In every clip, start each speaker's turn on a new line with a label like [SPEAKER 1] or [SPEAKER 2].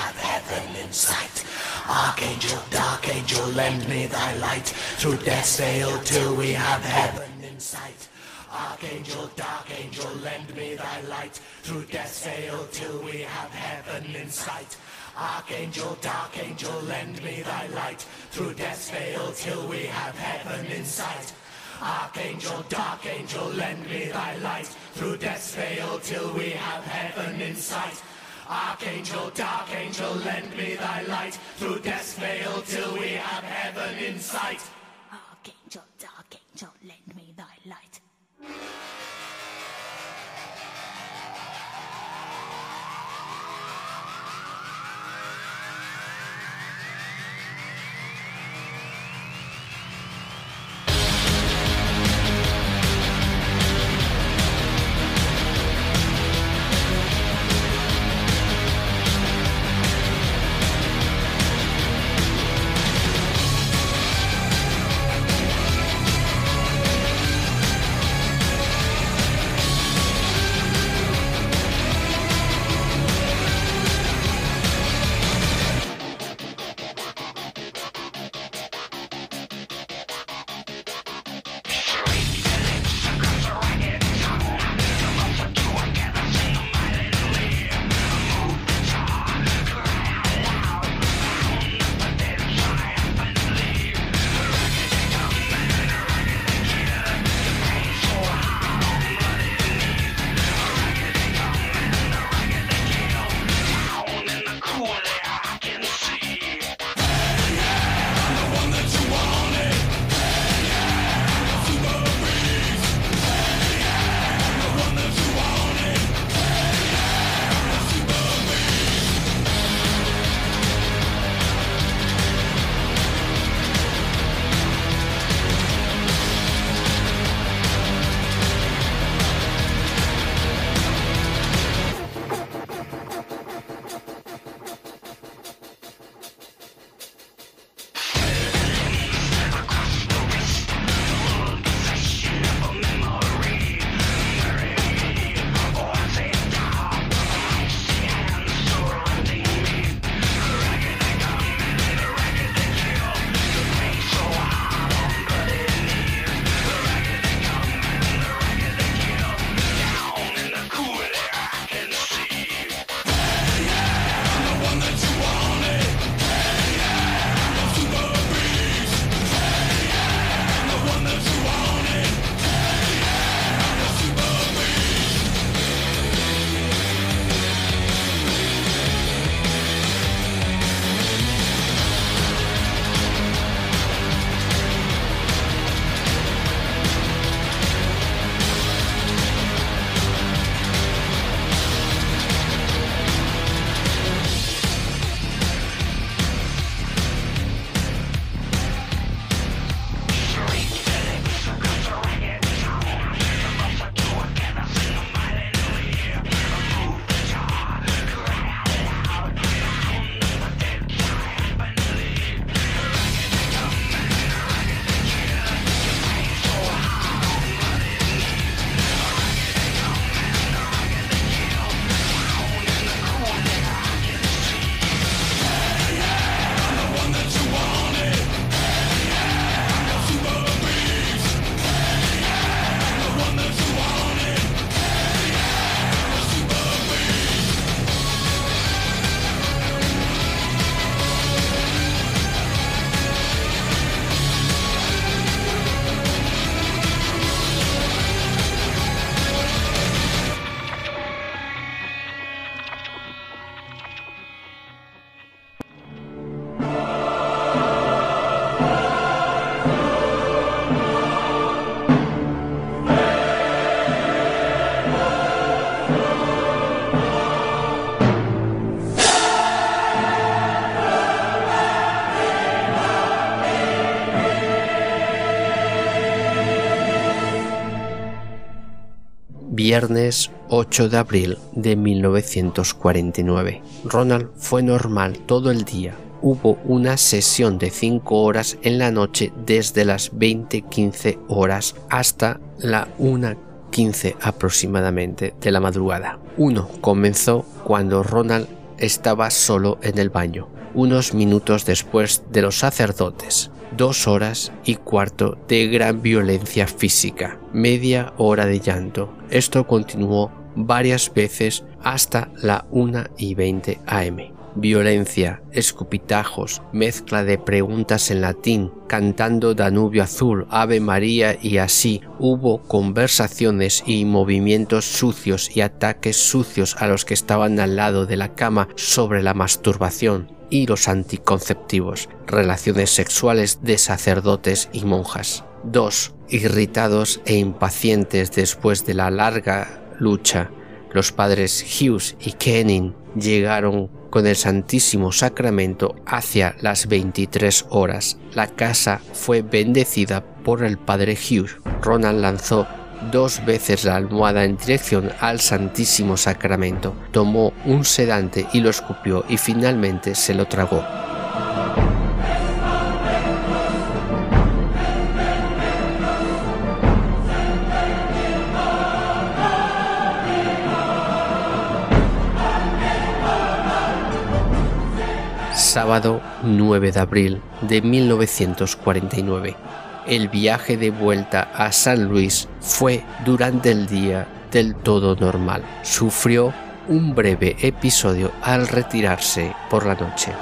[SPEAKER 1] have heaven in sight. Archangel, dark angel, lend me thy light through death's veil till we have heaven in sight. Archangel, dark angel, lend me thy light through death's veil till we have heaven in sight. Archangel, dark angel, lend me thy light through death's veil till we have heaven in sight. Archangel, dark angel, lend me thy light through death's veil till we have heaven in sight. Archangel, dark angel, lend me thy light through death's veil till we have heaven in sight.
[SPEAKER 2] Viernes 8 de abril de 1949. Ronald fue normal todo el día. Hubo una sesión de 5 horas en la noche desde las 20.15 horas hasta la 1 4.15 aproximadamente de la madrugada. Uno comenzó cuando Ronald estaba solo en el baño, unos minutos después de los sacerdotes. Dos horas y cuarto de gran violencia física, media hora de llanto. Esto continuó varias veces hasta la 1 y 20 am violencia, escupitajos, mezcla de preguntas en latín, cantando Danubio Azul, Ave María y así hubo conversaciones y movimientos sucios y ataques sucios a los que estaban al lado de la cama sobre la masturbación y los anticonceptivos, relaciones sexuales de sacerdotes y monjas. 2. Irritados e impacientes después de la larga lucha, los padres Hughes y Kenning llegaron con el Santísimo Sacramento hacia las 23 horas. La casa fue bendecida por el padre Hughes. Ronald lanzó dos veces la almohada en dirección al Santísimo Sacramento, tomó un sedante y lo escupió y finalmente se lo tragó. sábado 9 de abril de 1949. El viaje de vuelta a San Luis fue durante el día del todo normal. Sufrió un breve episodio al retirarse por la noche.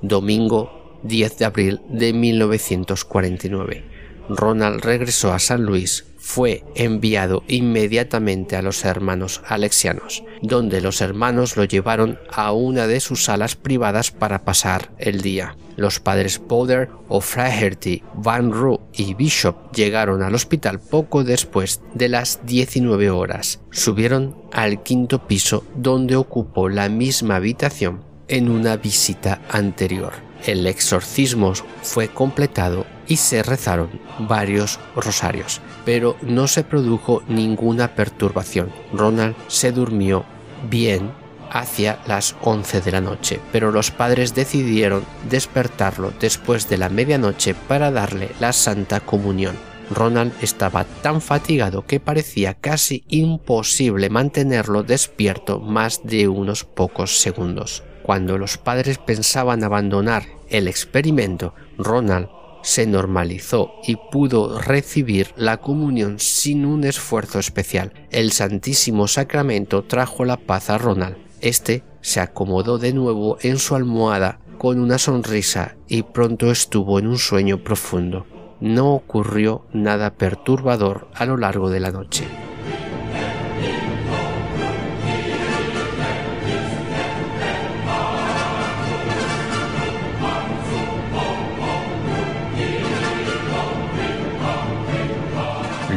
[SPEAKER 2] domingo 10 de abril de 1949. Ronald regresó a San Luis, fue enviado inmediatamente a los hermanos alexianos, donde los hermanos lo llevaron a una de sus salas privadas para pasar el día. Los padres Boulder, O'Flaherty, Van Roo y Bishop llegaron al hospital poco después de las 19 horas. Subieron al quinto piso donde ocupó la misma habitación en una visita anterior. El exorcismo fue completado y se rezaron varios rosarios, pero no se produjo ninguna perturbación. Ronald se durmió bien hacia las 11 de la noche, pero los padres decidieron despertarlo después de la medianoche para darle la Santa Comunión. Ronald estaba tan fatigado que parecía casi imposible mantenerlo despierto más de unos pocos segundos. Cuando los padres pensaban abandonar el experimento, Ronald se normalizó y pudo recibir la comunión sin un esfuerzo especial. El Santísimo Sacramento trajo la paz a Ronald. Este se acomodó de nuevo en su almohada con una sonrisa y pronto estuvo en un sueño profundo. No ocurrió nada perturbador a lo largo de la noche.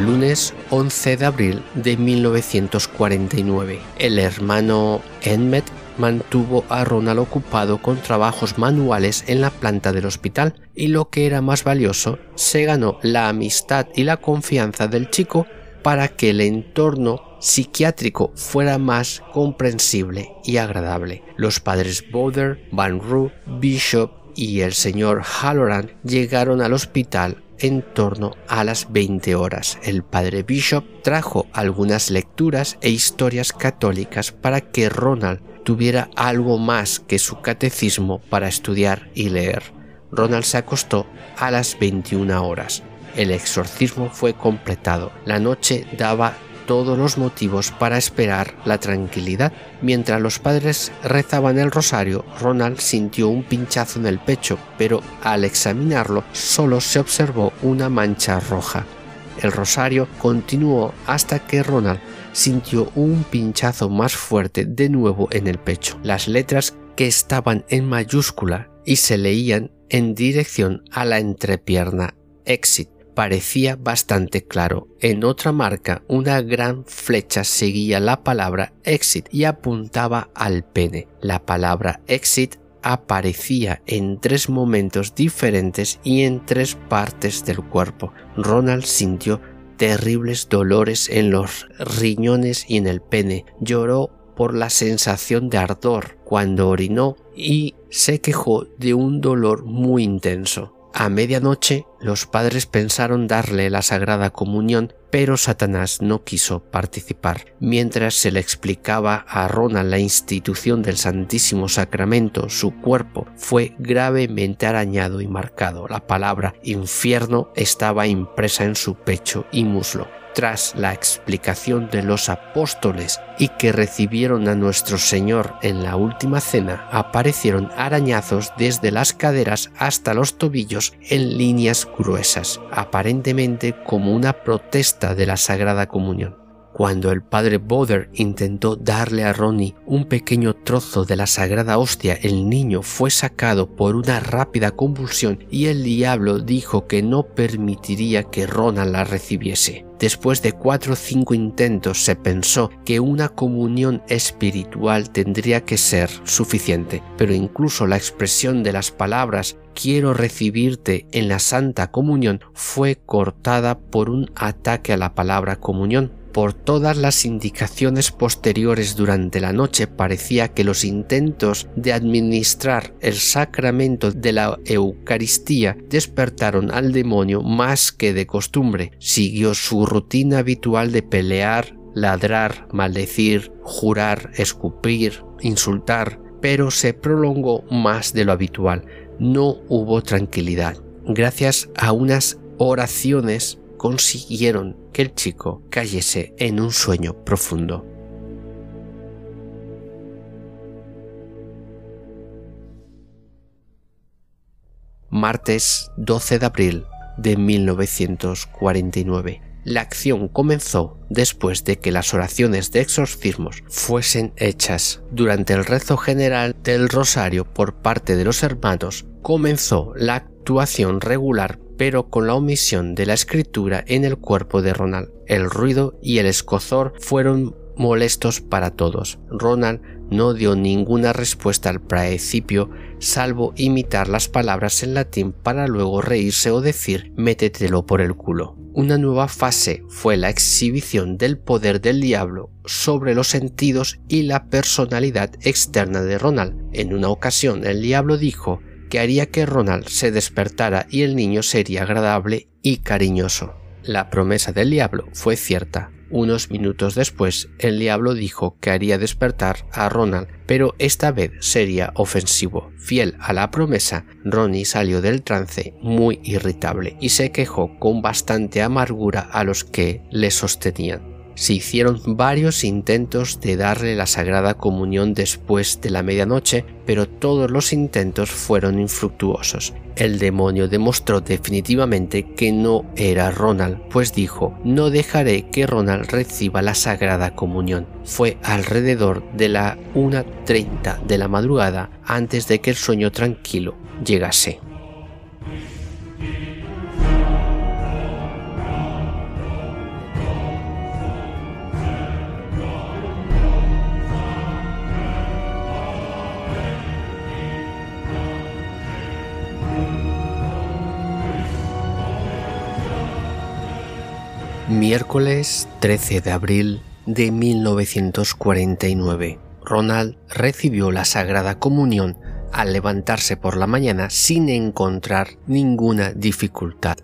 [SPEAKER 2] Lunes 11 de abril de 1949. El hermano Enmet mantuvo a Ronald ocupado con trabajos manuales en la planta del hospital y lo que era más valioso, se ganó la amistad y la confianza del chico para que el entorno psiquiátrico fuera más comprensible y agradable. Los padres Boulder, Van Roo, Bishop y el señor Halloran llegaron al hospital en torno a las 20 horas. El padre Bishop trajo algunas lecturas e historias católicas para que Ronald tuviera algo más que su catecismo para estudiar y leer. Ronald se acostó a las 21 horas. El exorcismo fue completado. La noche daba todos los motivos para esperar la tranquilidad. Mientras los padres rezaban el rosario, Ronald sintió un pinchazo en el pecho, pero al examinarlo solo se observó una mancha roja. El rosario continuó hasta que Ronald sintió un pinchazo más fuerte de nuevo en el pecho. Las letras que estaban en mayúscula y se leían en dirección a la entrepierna exit parecía bastante claro. En otra marca, una gran flecha seguía la palabra exit y apuntaba al pene. La palabra exit aparecía en tres momentos diferentes y en tres partes del cuerpo. Ronald sintió terribles dolores en los riñones y en el pene. Lloró por la sensación de ardor cuando orinó y se quejó de un dolor muy intenso. A medianoche los padres pensaron darle la Sagrada Comunión, pero Satanás no quiso participar. Mientras se le explicaba a Ronald la institución del Santísimo Sacramento, su cuerpo fue gravemente arañado y marcado. La palabra infierno estaba impresa en su pecho y muslo tras la explicación de los apóstoles y que recibieron a nuestro Señor en la última cena, aparecieron arañazos desde las caderas hasta los tobillos en líneas gruesas, aparentemente como una protesta de la Sagrada Comunión. Cuando el padre Boder intentó darle a Ronnie un pequeño trozo de la sagrada hostia, el niño fue sacado por una rápida convulsión y el diablo dijo que no permitiría que Ronald la recibiese. Después de cuatro o cinco intentos se pensó que una comunión espiritual tendría que ser suficiente, pero incluso la expresión de las palabras quiero recibirte en la Santa Comunión fue cortada por un ataque a la palabra comunión. Por todas las indicaciones posteriores durante la noche parecía que los intentos de administrar el sacramento de la Eucaristía despertaron al demonio más que de costumbre. Siguió su rutina habitual de pelear, ladrar, maldecir, jurar, escupir, insultar, pero se prolongó más de lo habitual. No hubo tranquilidad. Gracias a unas oraciones consiguieron que el chico cayese en un sueño profundo. Martes 12 de abril de 1949. La acción comenzó después de que las oraciones de exorcismos fuesen hechas. Durante el rezo general del rosario por parte de los hermanos, comenzó la actuación regular pero con la omisión de la escritura en el cuerpo de Ronald. El ruido y el escozor fueron molestos para todos. Ronald no dio ninguna respuesta al principio, salvo imitar las palabras en latín para luego reírse o decir métetelo por el culo. Una nueva fase fue la exhibición del poder del diablo sobre los sentidos y la personalidad externa de Ronald. En una ocasión el diablo dijo que haría que Ronald se despertara y el niño sería agradable y cariñoso. La promesa del diablo fue cierta. Unos minutos después, el diablo dijo que haría despertar a Ronald, pero esta vez sería ofensivo. Fiel a la promesa, Ronnie salió del trance muy irritable y se quejó con bastante amargura a los que le sostenían. Se hicieron varios intentos de darle la Sagrada Comunión después de la medianoche, pero todos los intentos fueron infructuosos. El demonio demostró definitivamente que no era Ronald, pues dijo, no dejaré que Ronald reciba la Sagrada Comunión. Fue alrededor de la 1.30 de la madrugada antes de que el sueño tranquilo llegase. Miércoles 13 de abril de 1949. Ronald recibió la Sagrada Comunión al levantarse por la mañana sin encontrar ninguna dificultad.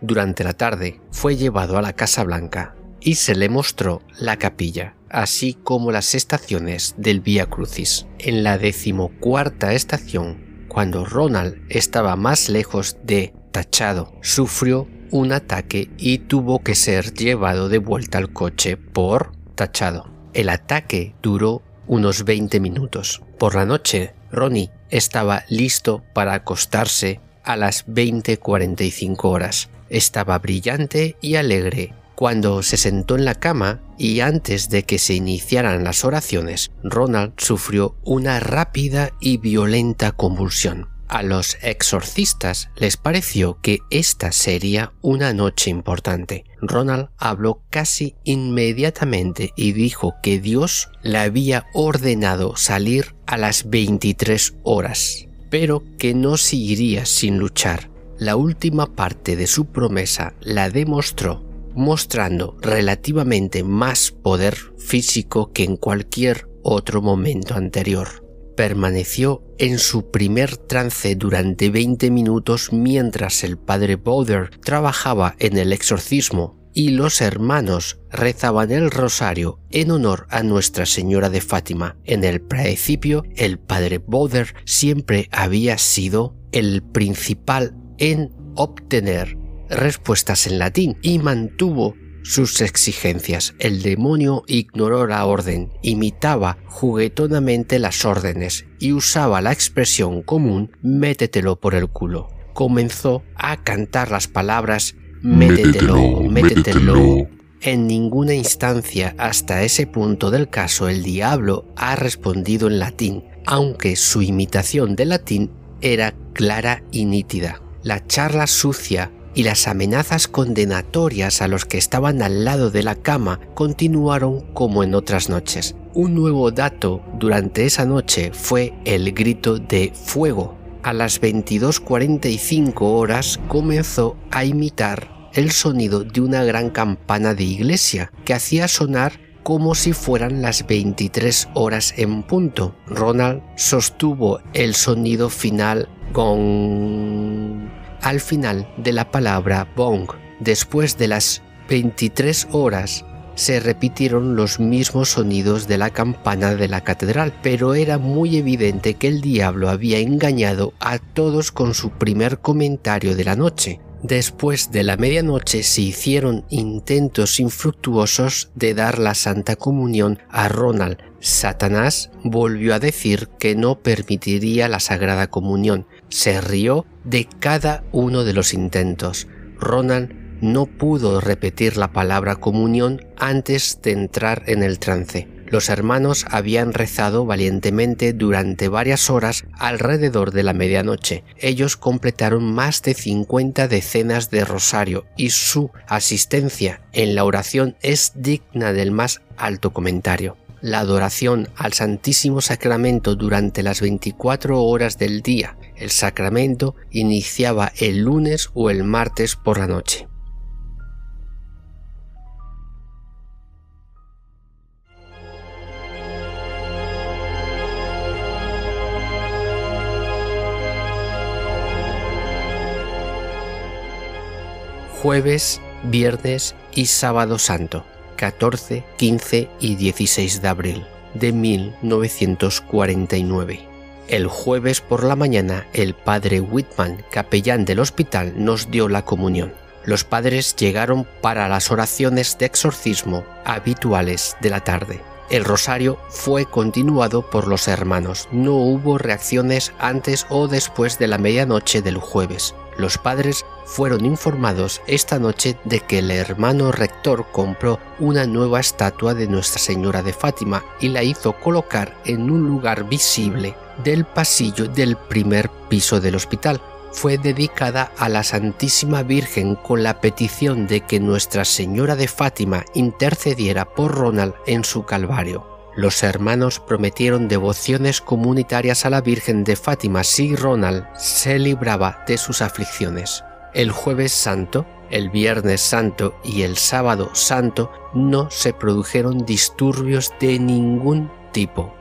[SPEAKER 2] Durante la tarde fue llevado a la Casa Blanca y se le mostró la capilla, así como las estaciones del Vía Crucis. En la decimocuarta estación, cuando Ronald estaba más lejos de Tachado, sufrió un ataque y tuvo que ser llevado de vuelta al coche por tachado. El ataque duró unos 20 minutos. Por la noche, Ronnie estaba listo para acostarse a las 20:45 horas. Estaba brillante y alegre cuando se sentó en la cama y antes de que se iniciaran las oraciones, Ronald sufrió una rápida y violenta convulsión. A los exorcistas les pareció que esta sería una noche importante. Ronald habló casi inmediatamente y dijo que Dios le había ordenado salir a las 23 horas, pero que no seguiría sin luchar. La última parte de su promesa la demostró mostrando relativamente más poder físico que en cualquier otro momento anterior. Permaneció en su primer trance durante 20 minutos mientras el padre Bowder trabajaba en el exorcismo y los hermanos rezaban el rosario en honor a Nuestra Señora de Fátima. En el principio, el padre Bowder siempre había sido el principal en obtener respuestas en latín y mantuvo sus exigencias. El demonio ignoró la orden, imitaba juguetonamente las órdenes y usaba la expresión común métetelo por el culo. Comenzó a cantar las palabras métetelo, métetelo. En ninguna instancia hasta ese punto del caso el diablo ha respondido en latín, aunque su imitación de latín era clara y nítida. La charla sucia y las amenazas condenatorias a los que estaban al lado de la cama continuaron como en otras noches. Un nuevo dato durante esa noche fue el grito de fuego. A las 22.45 horas comenzó a imitar el sonido de una gran campana de iglesia que hacía sonar como si fueran las 23 horas en punto. Ronald sostuvo el sonido final gong al final de la palabra bong. Después de las 23 horas se repitieron los mismos sonidos de la campana de la catedral, pero era muy evidente que el diablo había engañado a todos con su primer comentario de la noche. Después de la medianoche se hicieron intentos infructuosos de dar la Santa Comunión a Ronald. Satanás volvió a decir que no permitiría la Sagrada Comunión. Se rió de cada uno de los intentos. Ronald no pudo repetir la palabra comunión antes de entrar en el trance. Los hermanos habían rezado valientemente durante varias horas alrededor de la medianoche. Ellos completaron más de 50 decenas de rosario y su asistencia en la oración es digna del más alto comentario. La adoración al Santísimo Sacramento durante las 24 horas del día. El sacramento iniciaba el lunes o el martes por la noche. jueves, viernes y sábado santo, 14, 15 y 16 de abril de 1949. El jueves por la mañana el padre Whitman, capellán del hospital, nos dio la comunión. Los padres llegaron para las oraciones de exorcismo habituales de la tarde. El rosario fue continuado por los hermanos. No hubo reacciones antes o después de la medianoche del jueves. Los padres fueron informados esta noche de que el hermano rector compró una nueva estatua de Nuestra Señora de Fátima y la hizo colocar en un lugar visible del pasillo del primer piso del hospital. Fue dedicada a la Santísima Virgen con la petición de que Nuestra Señora de Fátima intercediera por Ronald en su Calvario. Los hermanos prometieron devociones comunitarias a la Virgen de Fátima si Ronald se libraba de sus aflicciones. El jueves santo, el viernes santo y el sábado santo no se produjeron disturbios de ningún tipo.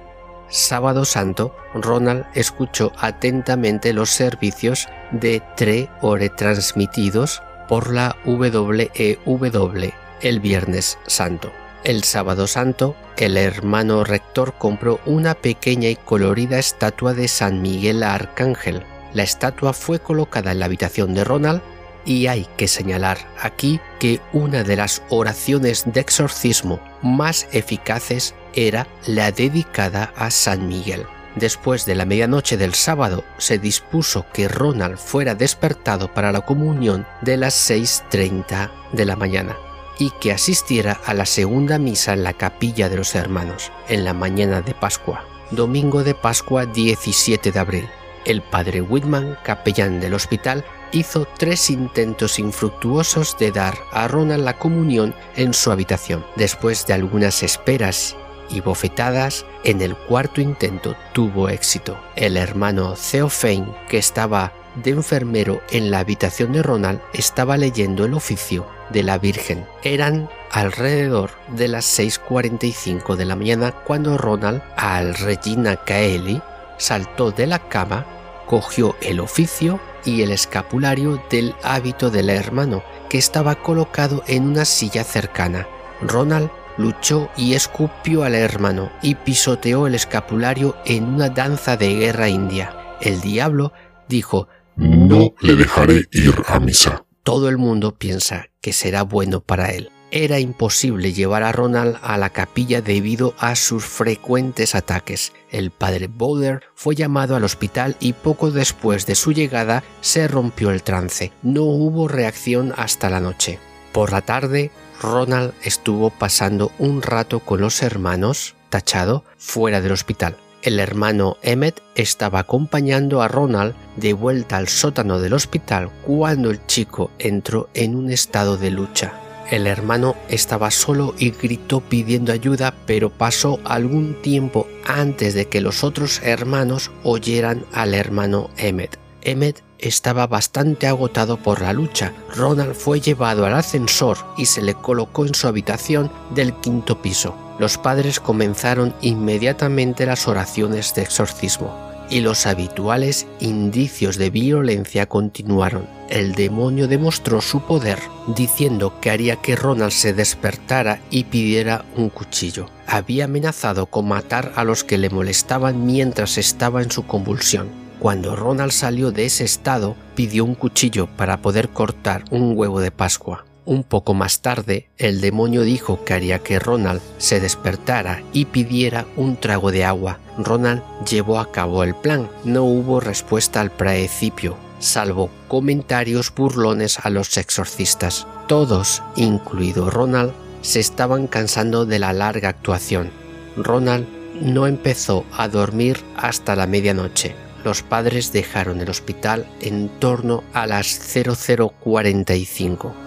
[SPEAKER 2] Sábado Santo, Ronald escuchó atentamente los servicios de Tre Ore transmitidos por la WEW el Viernes Santo. El sábado santo, el hermano rector compró una pequeña y colorida estatua de San Miguel Arcángel. La estatua fue colocada en la habitación de Ronald y hay que señalar aquí que una de las oraciones de exorcismo más eficaces era la dedicada a San Miguel. Después de la medianoche del sábado se dispuso que Ronald fuera despertado para la comunión de las 6.30 de la mañana y que asistiera a la segunda misa en la capilla de los hermanos, en la mañana de Pascua, domingo de Pascua 17 de abril. El padre Whitman, capellán del hospital, hizo tres intentos infructuosos de dar a Ronald la comunión en su habitación. Después de algunas esperas y bofetadas, en el cuarto intento tuvo éxito. El hermano Theophane, que estaba de enfermero en la habitación de Ronald estaba leyendo el oficio de la Virgen. Eran alrededor de las 6.45 de la mañana cuando Ronald, al Regina Caeli, saltó de la cama, cogió el oficio y el escapulario del hábito del hermano, que estaba colocado en una silla cercana. Ronald luchó y escupió al hermano y pisoteó el escapulario en una danza de guerra india. El diablo dijo,
[SPEAKER 3] No le dejaré ir a misa.
[SPEAKER 2] todo el mundo piensa que será bueno para él. Era imposible llevar a Ronald a la capilla debido a sus frecuentes ataques. El padre Bowder fue llamado al hospital y poco después de su llegada se rompió el trance. No hubo reacción hasta la noche. Por la tarde, Ronald estuvo pasando un rato con los hermanos, tachado, fuera del hospital. El hermano Emmet estaba acompañando a Ronald de vuelta al sótano del hospital cuando el chico entró en un estado de lucha. El hermano estaba solo y gritó pidiendo ayuda, pero pasó algún tiempo antes de que los otros hermanos oyeran al hermano Emmet. Emmet estaba bastante agotado por la lucha. Ronald fue llevado al ascensor y se le colocó en su habitación del quinto piso. Los padres comenzaron inmediatamente las oraciones de exorcismo y los habituales indicios de violencia continuaron. El demonio demostró su poder diciendo que haría que Ronald se despertara y pidiera un cuchillo. Había amenazado con matar a los que le molestaban mientras estaba en su convulsión. Cuando Ronald salió de ese estado, pidió un cuchillo para poder cortar un huevo de Pascua. Un poco más tarde, el demonio dijo que haría que Ronald se despertara y pidiera un trago de agua. Ronald llevó a cabo el plan. No hubo respuesta al principio, salvo comentarios burlones a los exorcistas. Todos, incluido Ronald, se estaban cansando de la larga actuación. Ronald no empezó a dormir hasta la medianoche. Los padres dejaron el hospital en torno a las 0045.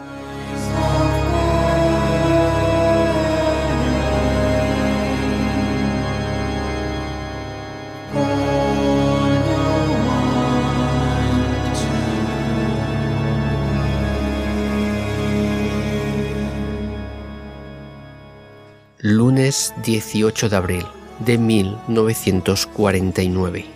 [SPEAKER 2] Lunes 18 de abril de 1949.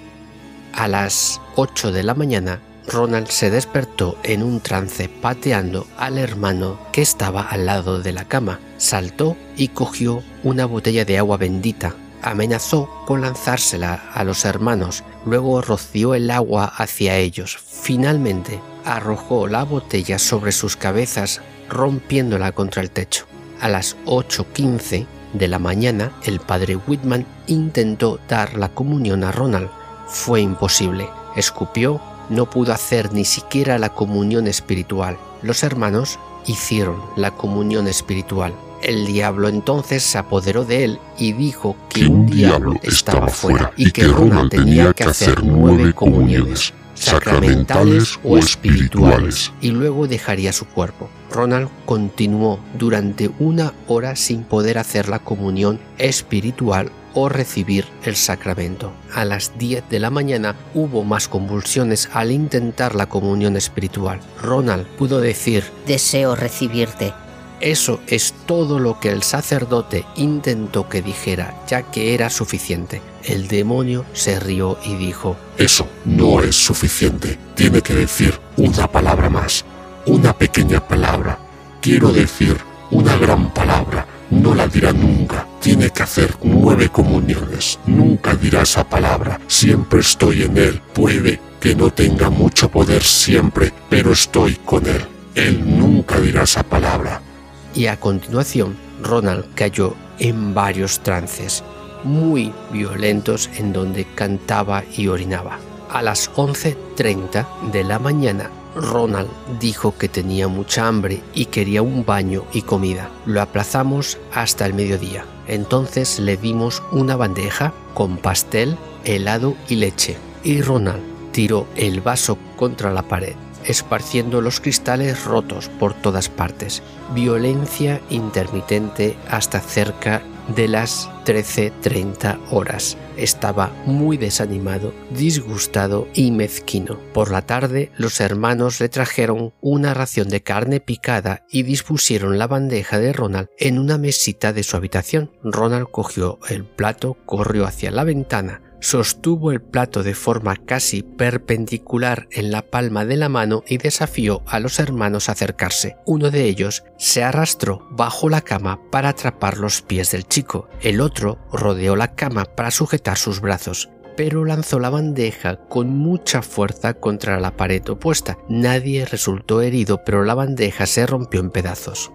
[SPEAKER 2] A las 8 de la mañana, Ronald se despertó en un trance pateando al hermano que estaba al lado de la cama. Saltó y cogió una botella de agua bendita. Amenazó con lanzársela a los hermanos, luego roció el agua hacia ellos. Finalmente, arrojó la botella sobre sus cabezas, rompiéndola contra el techo. A las 8.15 de la mañana, el padre Whitman intentó dar la comunión a Ronald. Fue imposible. Escupió, no pudo hacer ni siquiera la comunión espiritual. Los hermanos hicieron la comunión espiritual. El diablo entonces se apoderó de él y dijo que un diablo estaba fuera y que Ronald tenía que hacer nueve comuniones sacramentales o espirituales, y luego dejaría su cuerpo. Ronald continuó durante una hora sin poder hacer la comunión espiritual o recibir el sacramento. A las 10 de la mañana hubo más convulsiones al intentar la comunión espiritual. Ronald pudo decir,
[SPEAKER 4] Deseo recibirte.
[SPEAKER 2] Eso es todo lo que el sacerdote intentó que dijera, ya que era suficiente. El demonio se rió y dijo,
[SPEAKER 3] Eso no es suficiente. Tiene que decir una palabra más. Una pequeña palabra. Quiero decir una gran palabra. No la dirá nunca. Tiene que hacer nueve comuniones. Nunca dirá esa palabra. Siempre estoy en él. Puede que no tenga mucho poder siempre, pero estoy con él. Él nunca dirá esa palabra.
[SPEAKER 2] Y a continuación Ronald cayó en varios trances muy violentos en donde cantaba y orinaba. A las 11.30 de la mañana, Ronald dijo que tenía mucha hambre y quería un baño y comida. Lo aplazamos hasta el mediodía. Entonces le dimos una bandeja con pastel, helado y leche. Y Ronald tiró el vaso contra la pared, esparciendo los cristales rotos por todas partes. Violencia intermitente hasta cerca de las 13.30 horas. Estaba muy desanimado, disgustado y mezquino. Por la tarde los hermanos le trajeron una ración de carne picada y dispusieron la bandeja de Ronald en una mesita de su habitación. Ronald cogió el plato, corrió hacia la ventana, sostuvo el plato de forma casi perpendicular en la palma de la mano y desafió a los hermanos a acercarse. Uno de ellos se arrastró bajo la cama para atrapar los pies del chico. El otro rodeó la cama para sujetar sus brazos pero lanzó la bandeja con mucha fuerza contra la pared opuesta. Nadie resultó herido, pero la bandeja se rompió en pedazos.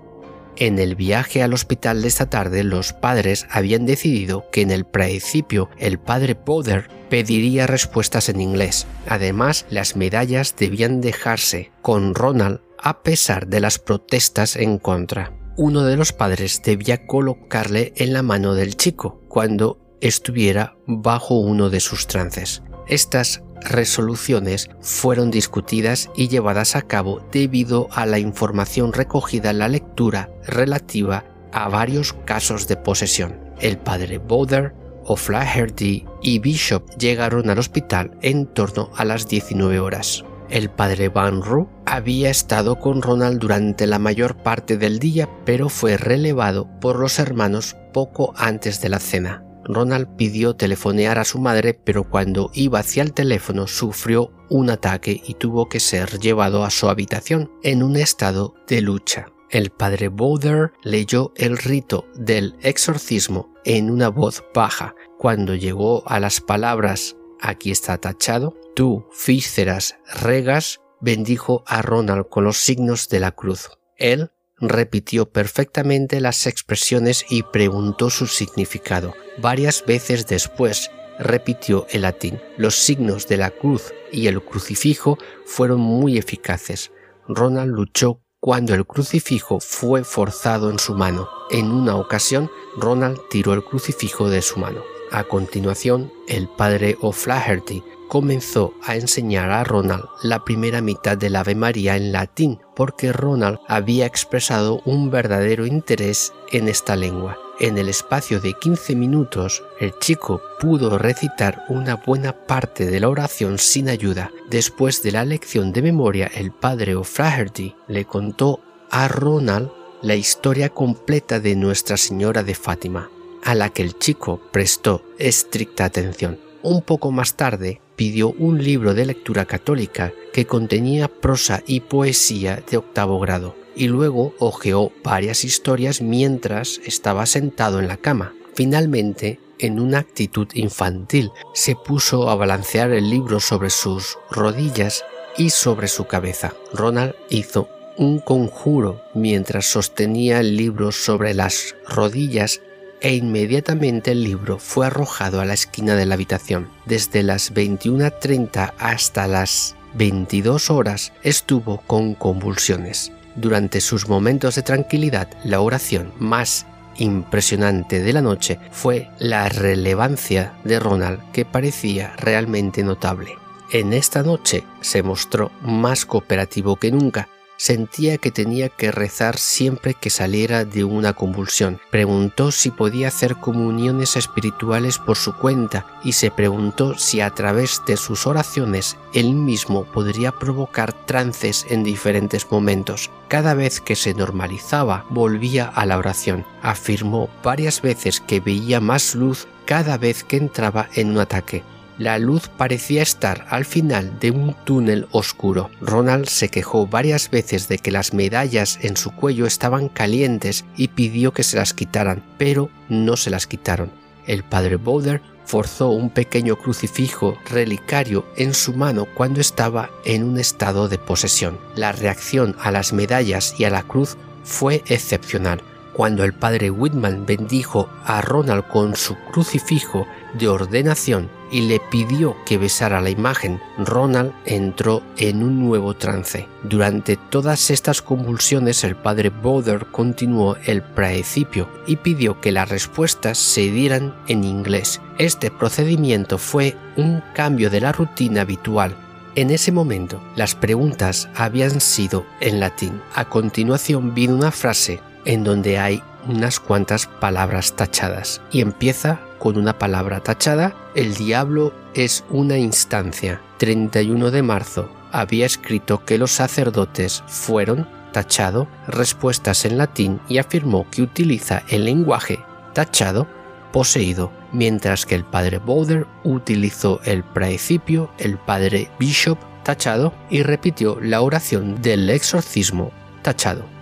[SPEAKER 2] En el viaje al hospital de esta tarde, los padres habían decidido que en el principio el padre Poder pediría respuestas en inglés. Además, las medallas debían dejarse con Ronald a pesar de las protestas en contra. Uno de los padres debía colocarle en la mano del chico cuando estuviera bajo uno de sus trances. Estas resoluciones fueron discutidas y llevadas a cabo debido a la información recogida en la lectura relativa a varios casos de posesión. El padre Bowder, O'Flaherty y Bishop llegaron al hospital en torno a las 19 horas. El padre Van Roo había estado con Ronald durante la mayor parte del día, pero fue relevado por los hermanos poco antes de la cena. Ronald pidió telefonear a su madre, pero cuando iba hacia el teléfono sufrió un ataque y tuvo que ser llevado a su habitación en un estado de lucha. El padre Bowder leyó el rito del exorcismo en una voz baja. Cuando llegó a las palabras aquí está tachado, tú, fíceras, regas, bendijo a Ronald con los signos de la cruz. Él repitió perfectamente las expresiones y preguntó su significado. Varias veces después repitió el latín. Los signos de la cruz y el crucifijo fueron muy eficaces. Ronald luchó cuando el crucifijo fue forzado en su mano. En una ocasión, Ronald tiró el crucifijo de su mano. A continuación, el padre O'Flaherty comenzó a enseñar a Ronald la primera mitad del Ave María en latín, porque Ronald había expresado un verdadero interés en esta lengua. En el espacio de 15 minutos, el chico pudo recitar una buena parte de la oración sin ayuda. Después de la lección de memoria, el padre O'Flaherty le contó a Ronald la historia completa de Nuestra Señora de Fátima, a la que el chico prestó estricta atención. Un poco más tarde, pidió un libro de lectura católica que contenía prosa y poesía de octavo grado, y luego hojeó varias historias mientras estaba sentado en la cama. Finalmente, en una actitud infantil, se puso a balancear el libro sobre sus rodillas y sobre su cabeza. Ronald hizo un conjuro mientras sostenía el libro sobre las rodillas e inmediatamente el libro fue arrojado a la esquina de la habitación. Desde las 21.30 hasta las 22 horas estuvo con convulsiones. Durante sus momentos de tranquilidad, la oración más impresionante de la noche fue la relevancia de Ronald que parecía realmente notable. En esta noche se mostró más cooperativo que nunca Sentía que tenía que rezar siempre que saliera de una convulsión. Preguntó si podía hacer comuniones espirituales por su cuenta y se preguntó si a través de sus oraciones él mismo podría provocar trances en diferentes momentos. Cada vez que se normalizaba, volvía a la oración. Afirmó varias veces que veía más luz cada vez que entraba en un ataque. La luz parecía estar al final de un túnel oscuro. Ronald se quejó varias veces de que las medallas en su cuello estaban calientes y pidió que se las quitaran, pero no se las quitaron. El padre Bowder forzó un pequeño crucifijo relicario en su mano cuando estaba en un estado de posesión. La reacción a las medallas y a la cruz fue excepcional. Cuando el padre Whitman bendijo a Ronald con su crucifijo de ordenación y le pidió que besara la imagen, Ronald entró en un nuevo trance. Durante todas estas convulsiones el padre Bowder continuó el principio y pidió que las respuestas se dieran en inglés. Este procedimiento fue un cambio de la rutina habitual. En ese momento las preguntas habían sido en latín. A continuación vino una frase en donde hay unas cuantas palabras tachadas y empieza con una palabra tachada. El diablo es una instancia. 31 de marzo había escrito que los sacerdotes fueron tachado respuestas en latín y afirmó que utiliza el lenguaje tachado poseído, mientras que el padre Bowder utilizó el principio, el padre Bishop tachado y repitió la oración del exorcismo tachado.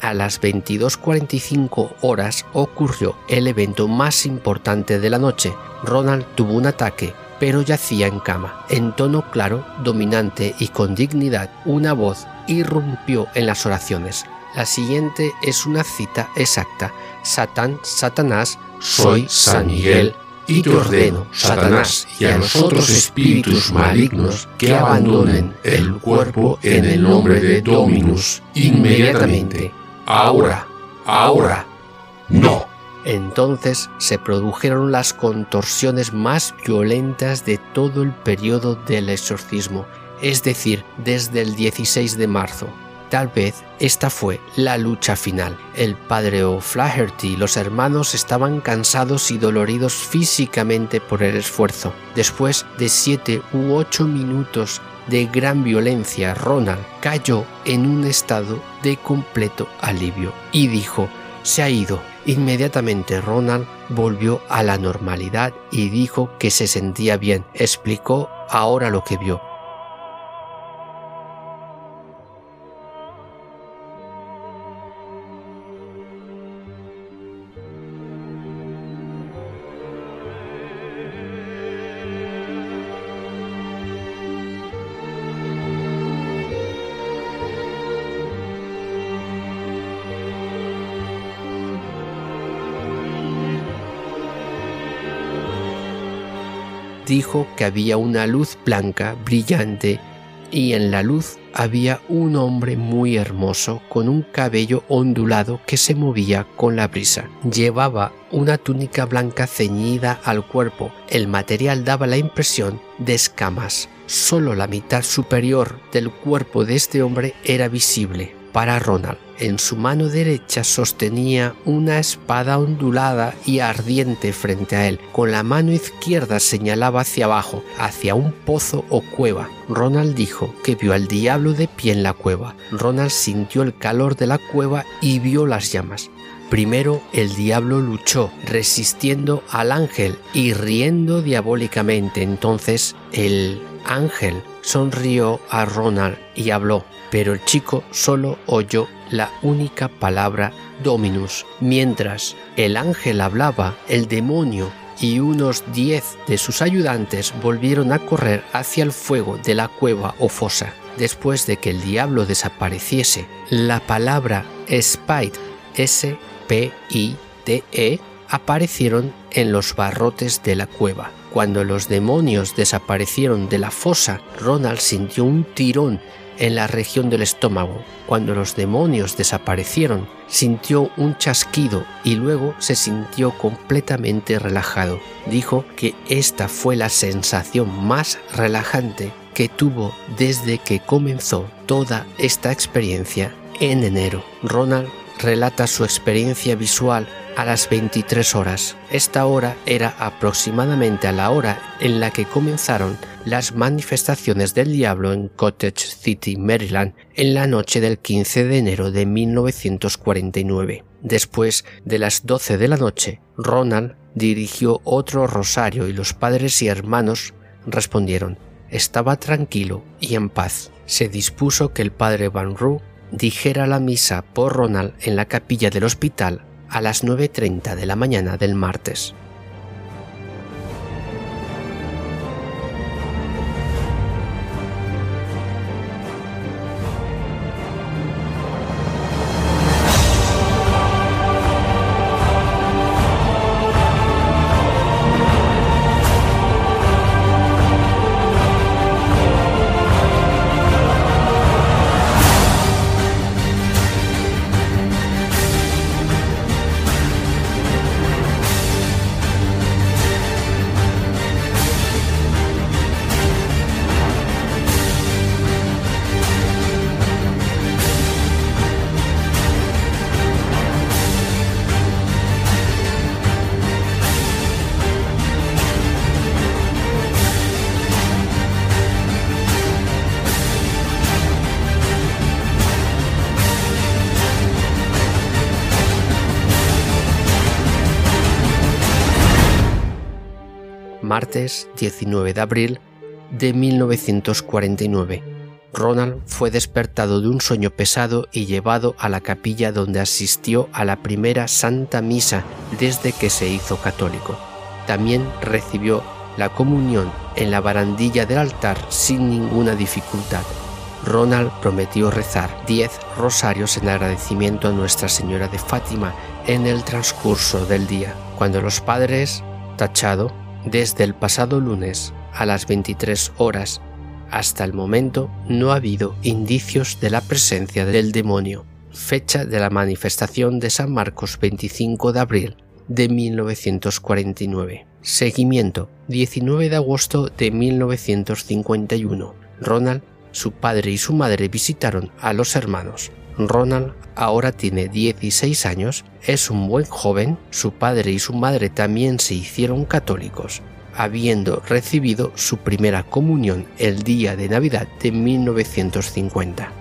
[SPEAKER 2] A las 22.45 horas ocurrió el evento más importante de la noche. Ronald tuvo un ataque, pero yacía en cama. En tono claro, dominante y con dignidad, una voz irrumpió en las oraciones. La siguiente es una cita exacta. Satán, Satanás,
[SPEAKER 3] soy San Miguel y te ordeno, Satanás, y a los otros espíritus malignos que abandonen el cuerpo en el nombre de Dominus inmediatamente. Ahora, ahora. No.
[SPEAKER 2] Entonces se produjeron las contorsiones más violentas de todo el periodo del exorcismo, es decir, desde el 16 de marzo. Tal vez esta fue la lucha final. El padre O'Flaherty y los hermanos estaban cansados y doloridos físicamente por el esfuerzo. Después de siete u ocho minutos de gran violencia, Ronald cayó en un estado de completo alivio y dijo, se ha ido. Inmediatamente Ronald volvió a la normalidad y dijo que se sentía bien. Explicó ahora lo que vio. Dijo que había una luz blanca, brillante, y en la luz había un hombre muy hermoso con un cabello ondulado que se movía con la brisa. Llevaba una túnica blanca ceñida al cuerpo. El material daba la impresión de escamas. Solo la mitad superior del cuerpo de este hombre era visible para Ronald. En su mano derecha sostenía una espada ondulada y ardiente frente a él. Con la mano izquierda señalaba hacia abajo, hacia un pozo o cueva. Ronald dijo que vio al diablo de pie en la cueva. Ronald sintió el calor de la cueva y vio las llamas. Primero el diablo luchó, resistiendo al ángel y riendo diabólicamente. Entonces el ángel sonrió a Ronald y habló pero el chico solo oyó la única palabra Dominus. Mientras el ángel hablaba, el demonio y unos diez de sus ayudantes volvieron a correr hacia el fuego de la cueva o fosa. Después de que el diablo desapareciese, la palabra Spite, S-P-I-T-E, aparecieron en los barrotes de la cueva. Cuando los demonios desaparecieron de la fosa, Ronald sintió un tirón en la región del estómago. Cuando los demonios desaparecieron, sintió un chasquido y luego se sintió completamente relajado. Dijo que esta fue la sensación más relajante que tuvo desde que comenzó toda esta experiencia en enero. Ronald relata su experiencia visual a las 23 horas. Esta hora era aproximadamente a la hora en la que comenzaron las manifestaciones del diablo en Cottage City, Maryland, en la noche del 15 de enero de 1949. Después de las 12 de la noche, Ronald dirigió otro rosario y los padres y hermanos respondieron. Estaba tranquilo y en paz. Se dispuso que el padre Van Roo dijera la misa por Ronald en la capilla del hospital a las 9.30 de la mañana del martes. Martes 19 de abril de 1949. Ronald fue despertado de un sueño pesado y llevado a la capilla donde asistió a la primera Santa Misa desde que se hizo católico. También recibió la comunión en la barandilla del altar sin ninguna dificultad. Ronald prometió rezar 10 rosarios en agradecimiento a Nuestra Señora de Fátima en el transcurso del día. Cuando los padres, tachado, desde el pasado lunes a las 23 horas hasta el momento no ha habido indicios de la presencia del demonio. Fecha de la manifestación de San Marcos 25 de abril de 1949. Seguimiento 19 de agosto de 1951. Ronald, su padre y su madre visitaron a los hermanos. Ronald ahora tiene 16 años, es un buen joven, su padre y su madre también se hicieron católicos, habiendo recibido su primera comunión el día de Navidad de 1950.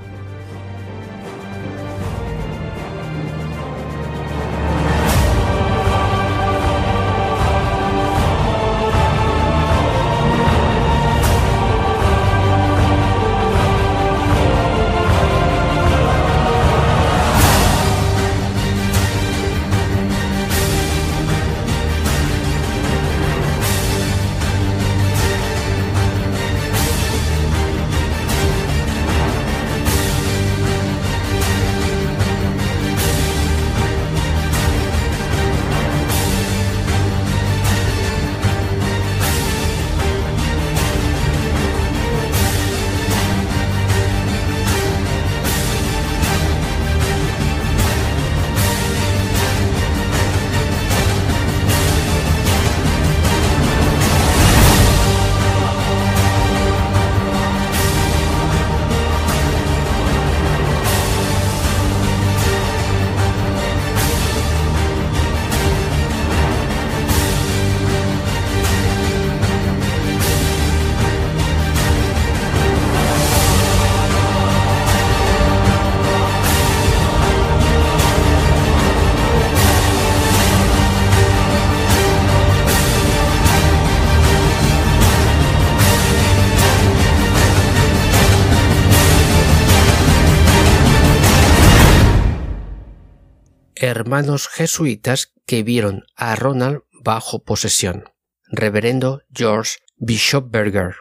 [SPEAKER 2] Hermanos jesuitas que vieron a Ronald bajo posesión. Reverendo George Bishop Berger,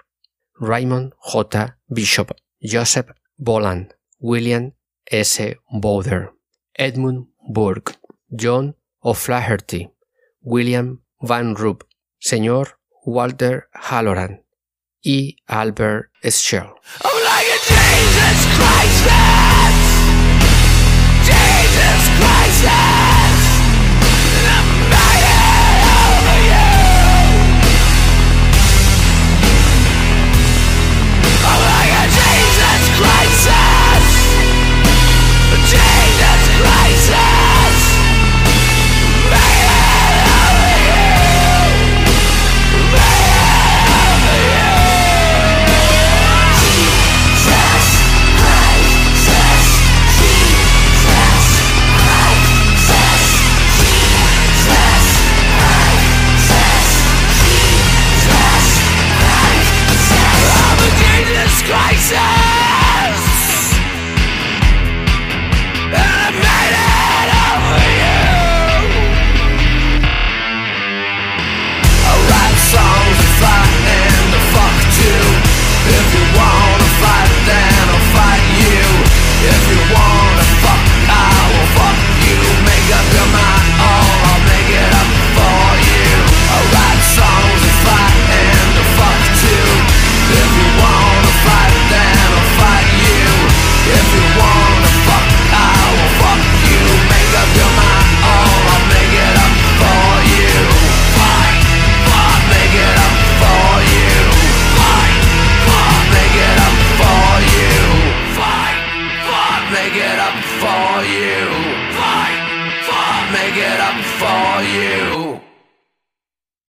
[SPEAKER 2] Raymond J. Bishop, Joseph Boland, William S. Bowder, Edmund Burke, John O'Flaherty, William Van Rupp, Señor Walter Halloran y Albert Schell.
[SPEAKER 1] Jesus Christ!